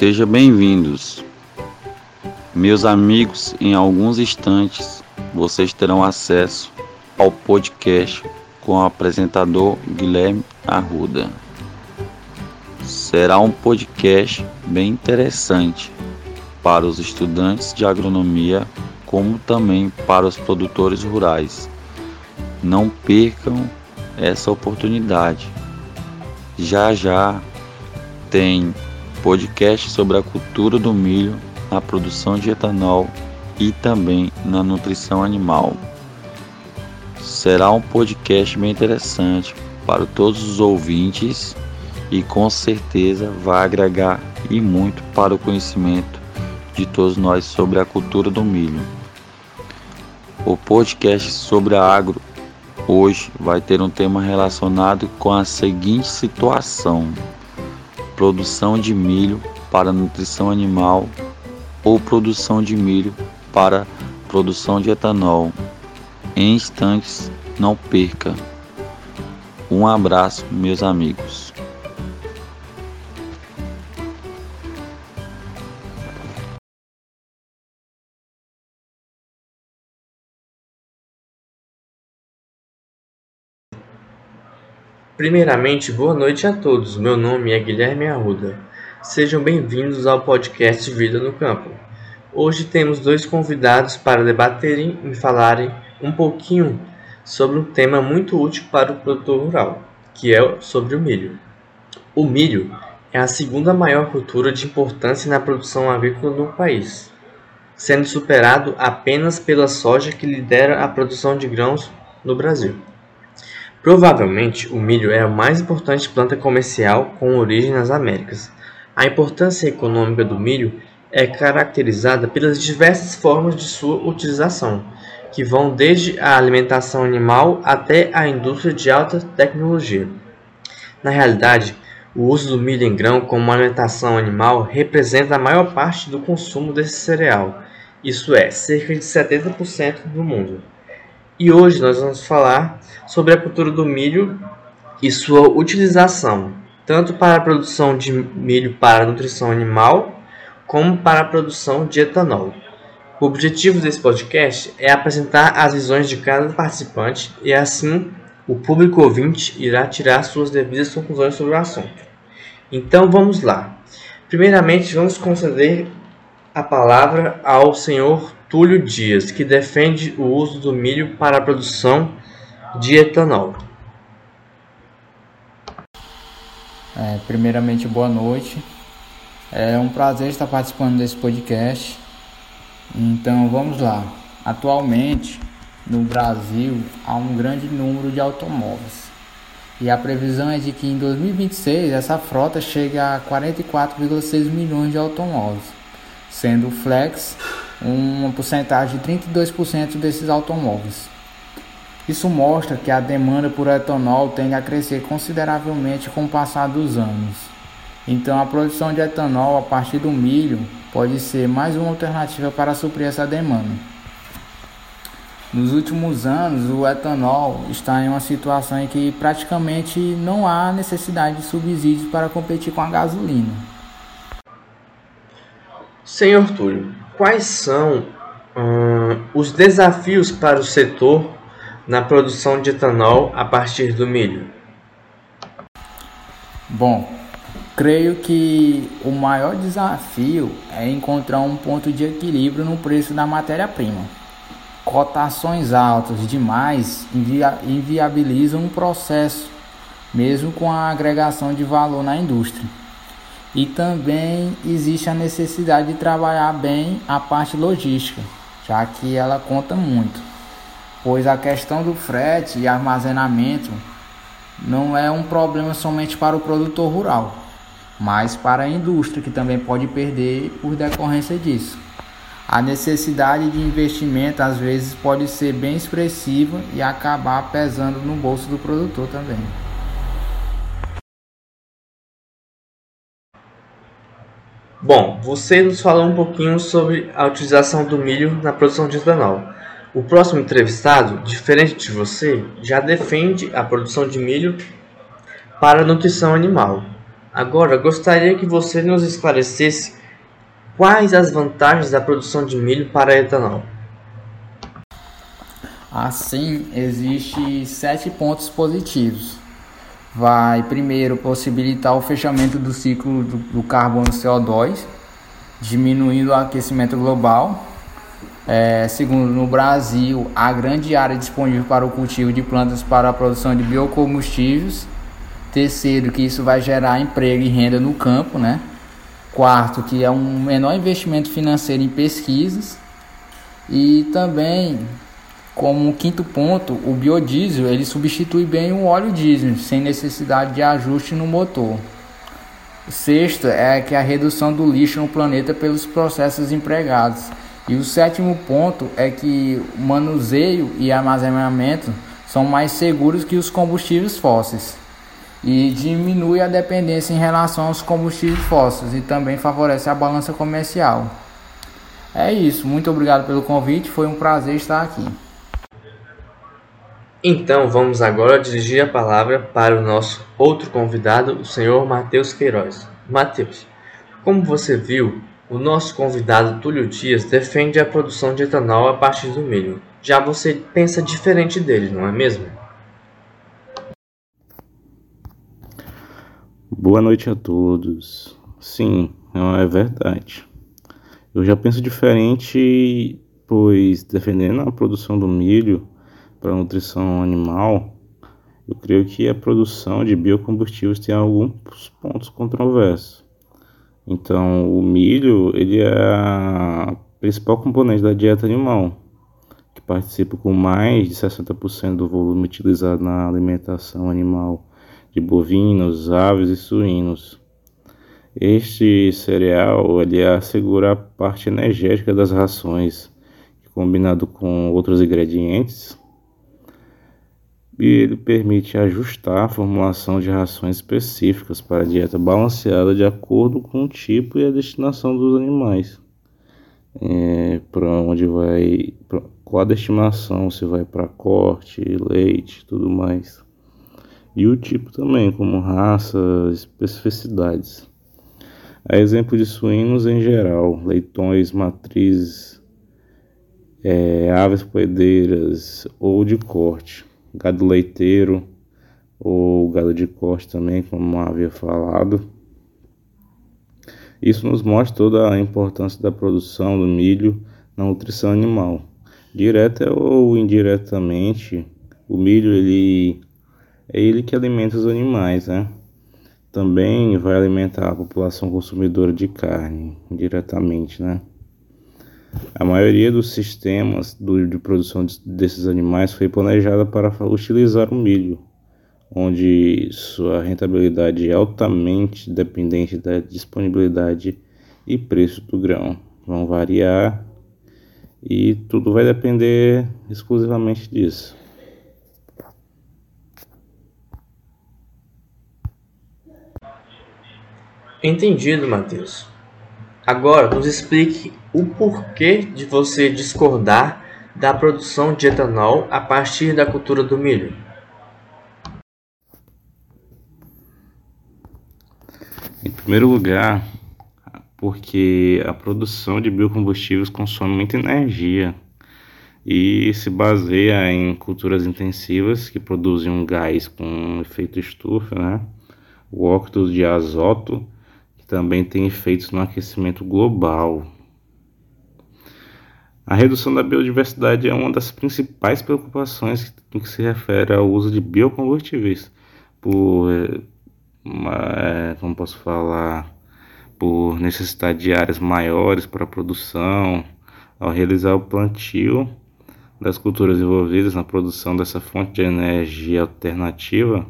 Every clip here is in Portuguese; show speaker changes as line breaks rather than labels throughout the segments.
Sejam bem-vindos. Meus amigos, em alguns instantes vocês terão acesso ao podcast com o apresentador Guilherme Arruda. Será um podcast bem interessante para os estudantes de agronomia, como também para os produtores rurais. Não percam essa oportunidade. Já já tem podcast sobre a cultura do milho na produção de etanol e também na nutrição animal. Será um podcast bem interessante para todos os ouvintes e com certeza vai agregar e muito para o conhecimento de todos nós sobre a cultura do milho. O podcast sobre a agro hoje vai ter um tema relacionado com a seguinte situação: produção de milho para nutrição animal ou produção de milho para produção de etanol. Em instantes, não perca. Um abraço, meus amigos.
Primeiramente, boa noite a todos. Meu nome é Guilherme Arruda. Sejam bem-vindos ao podcast Vida no Campo. Hoje temos dois convidados para debaterem e falarem um pouquinho sobre um tema muito útil para o produtor rural, que é sobre o milho. O milho é a segunda maior cultura de importância na produção agrícola no país, sendo superado apenas pela soja que lidera a produção de grãos no Brasil. Provavelmente, o milho é a mais importante planta comercial com origem nas Américas. A importância econômica do milho é caracterizada pelas diversas formas de sua utilização, que vão desde a alimentação animal até a indústria de alta tecnologia. Na realidade, o uso do milho em grão como alimentação animal representa a maior parte do consumo desse cereal, isso é, cerca de 70% do mundo. E hoje nós vamos falar sobre a cultura do milho e sua utilização, tanto para a produção de milho para nutrição animal, como para a produção de etanol. O objetivo desse podcast é apresentar as visões de cada participante e assim o público ouvinte irá tirar suas devidas conclusões sobre o assunto. Então vamos lá. Primeiramente, vamos conceder a palavra ao senhor Túlio Dias, que defende o uso do milho para a produção de etanol.
É, primeiramente, boa noite. É um prazer estar participando desse podcast. Então, vamos lá. Atualmente, no Brasil, há um grande número de automóveis. E a previsão é de que em 2026 essa frota chegue a 44,6 milhões de automóveis, sendo o flex uma porcentagem de 32% desses automóveis. Isso mostra que a demanda por etanol tende a crescer consideravelmente com o passar dos anos. Então, a produção de etanol a partir do milho pode ser mais uma alternativa para suprir essa demanda. Nos últimos anos, o etanol está em uma situação em que praticamente não há necessidade de subsídios para competir com a gasolina.
Senhor Túlio, quais são hum, os desafios para o setor na produção de etanol a partir do milho?
Bom, creio que o maior desafio é encontrar um ponto de equilíbrio no preço da matéria-prima. Cotações altas demais invia inviabilizam o processo, mesmo com a agregação de valor na indústria. E também existe a necessidade de trabalhar bem a parte logística, já que ela conta muito. Pois a questão do frete e armazenamento não é um problema somente para o produtor rural, mas para a indústria que também pode perder por decorrência disso. A necessidade de investimento às vezes pode ser bem expressiva e acabar pesando no bolso do produtor também.
Bom, você nos falou um pouquinho sobre a utilização do milho na produção de etanol. O próximo entrevistado, diferente de você, já defende a produção de milho para nutrição animal. Agora, gostaria que você nos esclarecesse quais as vantagens da produção de milho para etanol.
Assim, existe sete pontos positivos. Vai primeiro possibilitar o fechamento do ciclo do, do carbono CO2, diminuindo o aquecimento global. É, segundo, no Brasil, há grande área disponível para o cultivo de plantas para a produção de biocombustíveis. Terceiro, que isso vai gerar emprego e renda no campo, né? Quarto, que é um menor investimento financeiro em pesquisas. E também como quinto ponto, o biodiesel ele substitui bem o óleo diesel, sem necessidade de ajuste no motor. Sexto é que a redução do lixo no planeta pelos processos empregados. E o sétimo ponto é que o manuseio e armazenamento são mais seguros que os combustíveis fósseis e diminui a dependência em relação aos combustíveis fósseis e também favorece a balança comercial. É isso, muito obrigado pelo convite, foi um prazer estar aqui.
Então vamos agora dirigir a palavra para o nosso outro convidado, o senhor Matheus Queiroz. Matheus, como você viu, o nosso convidado Túlio Dias defende a produção de etanol a partir do milho. Já você pensa diferente dele, não é mesmo?
Boa noite a todos. Sim, é verdade. Eu já penso diferente, pois defendendo a produção do milho para nutrição animal, eu creio que a produção de biocombustíveis tem alguns pontos controversos. Então, o milho ele é a principal componente da dieta animal, que participa com mais de 60% do volume utilizado na alimentação animal de bovinos, aves e suínos. Este cereal ele assegura a parte energética das rações, que combinado com outros ingredientes, e ele permite ajustar a formulação de rações específicas para dieta balanceada de acordo com o tipo e a destinação dos animais. É, para onde vai, pra, qual a destinação, se vai para corte, leite, tudo mais. E o tipo também, como raça, especificidades. A exemplo de suínos em geral, leitões, matrizes, é, aves poedeiras ou de corte gado leiteiro ou gado de corte também, como havia falado. Isso nos mostra toda a importância da produção do milho na nutrição animal. Direta ou indiretamente, o milho ele é ele que alimenta os animais, né? Também vai alimentar a população consumidora de carne, diretamente, né? A maioria dos sistemas de produção desses animais foi planejada para utilizar o milho, onde sua rentabilidade é altamente dependente da disponibilidade e preço do grão. Vão variar e tudo vai depender exclusivamente disso.
Entendido, Matheus. Agora, nos explique o porquê de você discordar da produção de etanol a partir da cultura do milho.
Em primeiro lugar, porque a produção de biocombustíveis consome muita energia e se baseia em culturas intensivas que produzem um gás com efeito estufa, né? o óxido de azoto também tem efeitos no aquecimento global. A redução da biodiversidade é uma das principais preocupações no que se refere ao uso de biocombustíveis, por, é, como posso falar, por necessidade de áreas maiores para a produção, ao realizar o plantio das culturas envolvidas na produção dessa fonte de energia alternativa,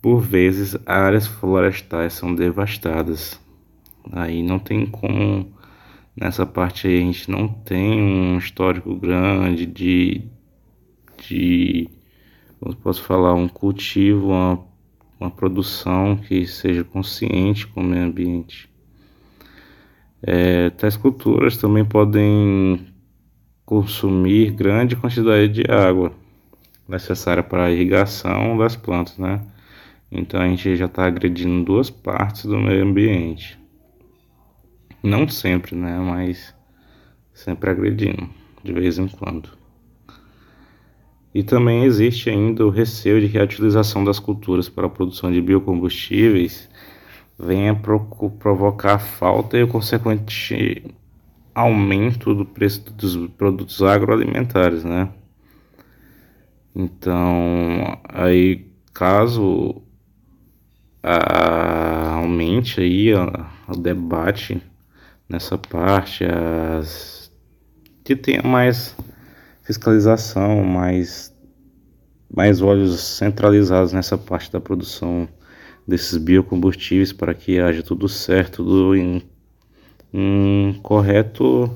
por vezes, áreas florestais são devastadas. Aí não tem como. Nessa parte aí a gente não tem um histórico grande de. de como posso falar, um cultivo, uma, uma produção que seja consciente com o meio ambiente. É, tais culturas também podem consumir grande quantidade de água necessária para a irrigação das plantas, né? Então a gente já está agredindo duas partes do meio ambiente. Não sempre, né? Mas sempre agredindo, de vez em quando. E também existe ainda o receio de que a utilização das culturas para a produção de biocombustíveis venha provocar falta e o consequente aumento do preço dos produtos agroalimentares, né? Então, aí caso aumente aí o debate nessa parte, as, que tenha mais fiscalização, mais, mais olhos centralizados nessa parte da produção desses biocombustíveis para que haja tudo certo, tudo em um correto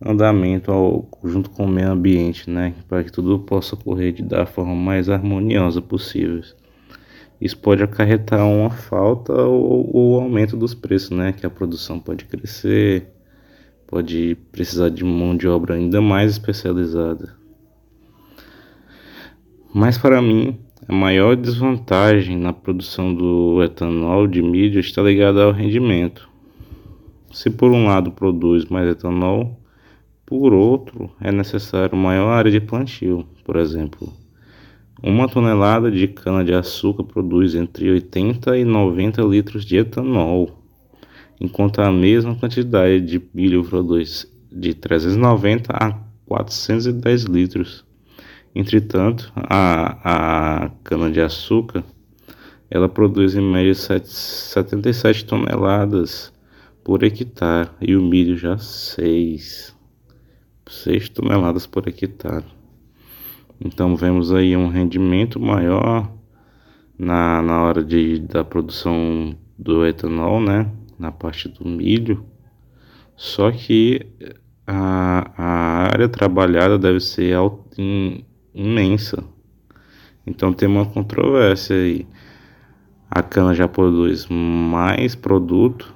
andamento ao, junto com o meio ambiente, né, para que tudo possa ocorrer de da forma mais harmoniosa possível. Isso pode acarretar uma falta ou, ou aumento dos preços, né, que a produção pode crescer, pode precisar de mão de obra ainda mais especializada. Mas para mim, a maior desvantagem na produção do etanol de milho está ligada ao rendimento. Se por um lado produz mais etanol, por outro é necessário maior área de plantio. Por exemplo, uma tonelada de cana-de-açúcar produz entre 80 e 90 litros de etanol, enquanto a mesma quantidade de milho produz de 390 a 410 litros. Entretanto, a, a cana-de-açúcar ela produz em média 77 toneladas por hectare e o milho já 6, 6 toneladas por hectare. Então vemos aí um rendimento maior na, na hora de, da produção do etanol, né? Na parte do milho. Só que a, a área trabalhada deve ser alta, imensa. Então tem uma controvérsia aí. A cana já produz mais produto,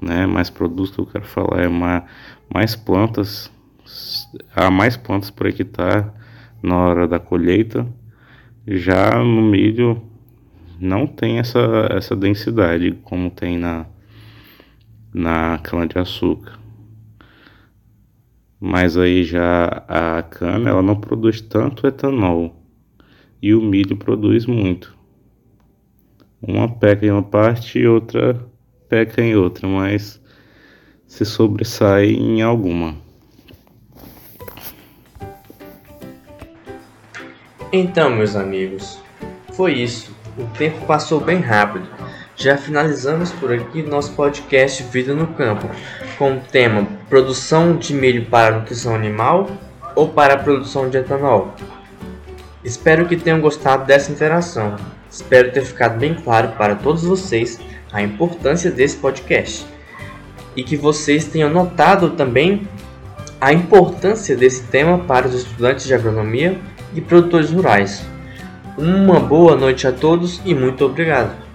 né? Mais produto que eu quero falar é mais, mais plantas, há mais plantas por hectare na hora da colheita. Já no milho não tem essa, essa densidade como tem na, na cana de açúcar mas aí já a cana ela não produz tanto etanol e o milho produz muito. Uma peca em uma parte e outra peca em outra, mas se sobressai em alguma.
Então, meus amigos, foi isso. O tempo passou bem rápido. Já finalizamos por aqui nosso podcast Vida no Campo, com o tema Produção de milho para nutrição animal ou para produção de etanol. Espero que tenham gostado dessa interação. Espero ter ficado bem claro para todos vocês a importância desse podcast e que vocês tenham notado também a importância desse tema para os estudantes de agronomia e produtores rurais. Uma boa noite a todos e muito obrigado.